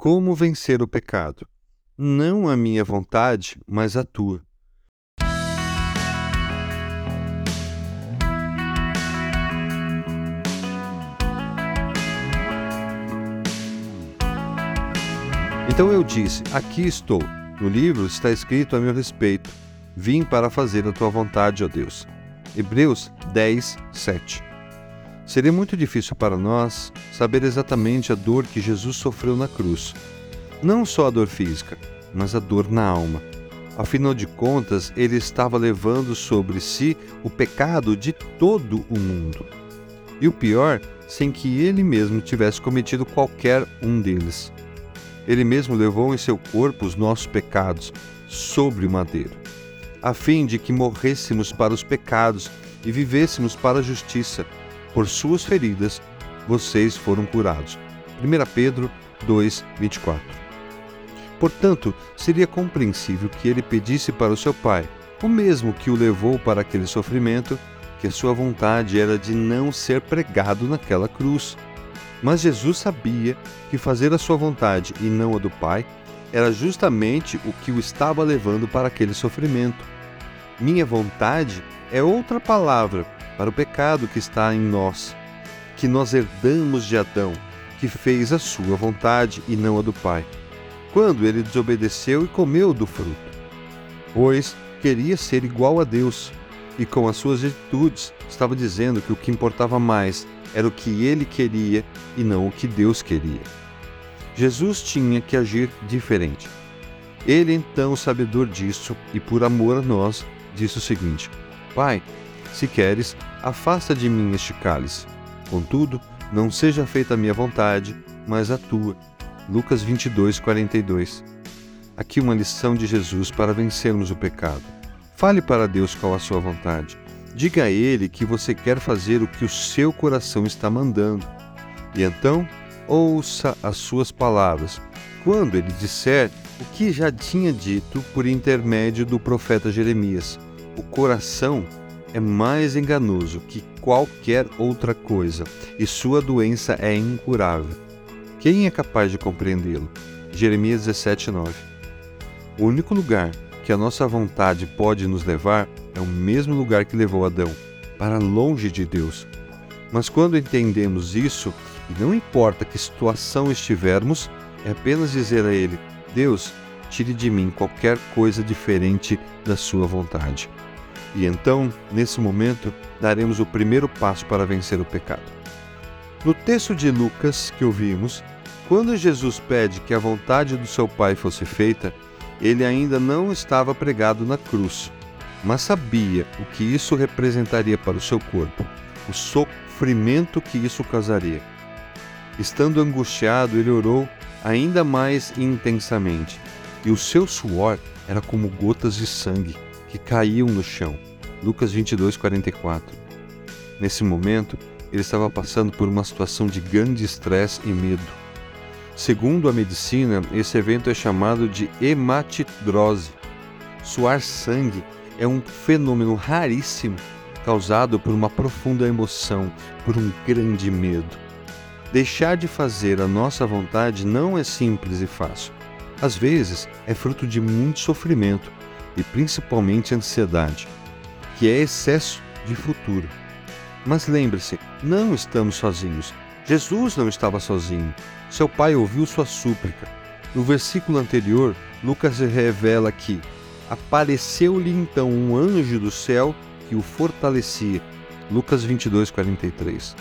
Como vencer o pecado? Não a minha vontade, mas a tua. Então eu disse: Aqui estou. No livro está escrito a meu respeito: Vim para fazer a tua vontade, ó Deus. Hebreus 10, 7. Seria muito difícil para nós saber exatamente a dor que Jesus sofreu na cruz. Não só a dor física, mas a dor na alma. Afinal de contas, ele estava levando sobre si o pecado de todo o mundo. E o pior, sem que ele mesmo tivesse cometido qualquer um deles. Ele mesmo levou em seu corpo os nossos pecados sobre o madeiro, a fim de que morrêssemos para os pecados e vivêssemos para a justiça por suas feridas vocês foram curados. 1 Pedro 2, 24. Portanto, seria compreensível que ele pedisse para o seu pai, o mesmo que o levou para aquele sofrimento, que a sua vontade era de não ser pregado naquela cruz. Mas Jesus sabia que fazer a sua vontade e não a do Pai era justamente o que o estava levando para aquele sofrimento. Minha vontade é outra palavra para o pecado que está em nós, que nós herdamos de Adão, que fez a sua vontade e não a do Pai, quando ele desobedeceu e comeu do fruto. Pois queria ser igual a Deus, e com as suas atitudes estava dizendo que o que importava mais era o que ele queria e não o que Deus queria. Jesus tinha que agir diferente. Ele, então, sabedor disso e por amor a nós, disse o seguinte: Pai, se queres, afasta de mim este cálice. Contudo, não seja feita a minha vontade, mas a tua. Lucas 22, 42. Aqui uma lição de Jesus para vencermos o pecado. Fale para Deus qual a sua vontade. Diga a Ele que você quer fazer o que o seu coração está mandando. E então, ouça as suas palavras, quando ele disser o que já tinha dito por intermédio do profeta Jeremias: O coração é mais enganoso que qualquer outra coisa e sua doença é incurável. Quem é capaz de compreendê-lo? Jeremias 17:9. O único lugar que a nossa vontade pode nos levar é o mesmo lugar que levou Adão, para longe de Deus. Mas quando entendemos isso, e não importa que situação estivermos, é apenas dizer a Ele: Deus, tire de mim qualquer coisa diferente da Sua vontade. E então, nesse momento, daremos o primeiro passo para vencer o pecado. No texto de Lucas que ouvimos, quando Jesus pede que a vontade do seu Pai fosse feita, ele ainda não estava pregado na cruz, mas sabia o que isso representaria para o seu corpo, o sofrimento que isso causaria. Estando angustiado, ele orou ainda mais intensamente, e o seu suor era como gotas de sangue que caíam no chão. Lucas 22, 44. Nesse momento, ele estava passando por uma situação de grande estresse e medo. Segundo a medicina, esse evento é chamado de hematidrose. Suar sangue é um fenômeno raríssimo causado por uma profunda emoção, por um grande medo. Deixar de fazer a nossa vontade não é simples e fácil. Às vezes, é fruto de muito sofrimento e principalmente ansiedade, que é excesso de futuro. Mas lembre-se, não estamos sozinhos. Jesus não estava sozinho. Seu pai ouviu sua súplica. No versículo anterior, Lucas revela que apareceu-lhe então um anjo do céu que o fortalecia. Lucas 22, 43.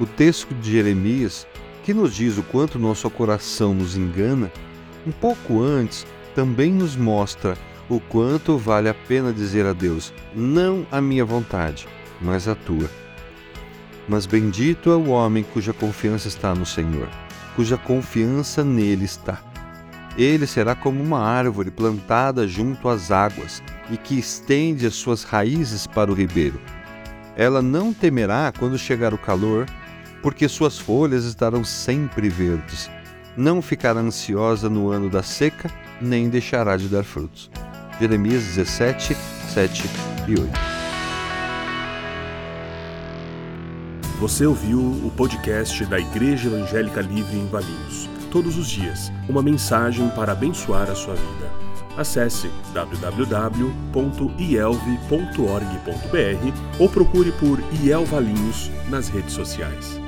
O texto de Jeremias, que nos diz o quanto nosso coração nos engana, um pouco antes também nos mostra o quanto vale a pena dizer a Deus: não a minha vontade, mas a tua. Mas bendito é o homem cuja confiança está no Senhor, cuja confiança nele está. Ele será como uma árvore plantada junto às águas e que estende as suas raízes para o ribeiro. Ela não temerá quando chegar o calor, porque suas folhas estarão sempre verdes. Não ficará ansiosa no ano da seca, nem deixará de dar frutos. Jeremias 17, 7 e 8. Você ouviu o podcast da Igreja Evangélica Livre em Valinhos. todos os dias, uma mensagem para abençoar a sua vida. Acesse www.ielve.org.br ou procure por IEL Valinhos nas redes sociais.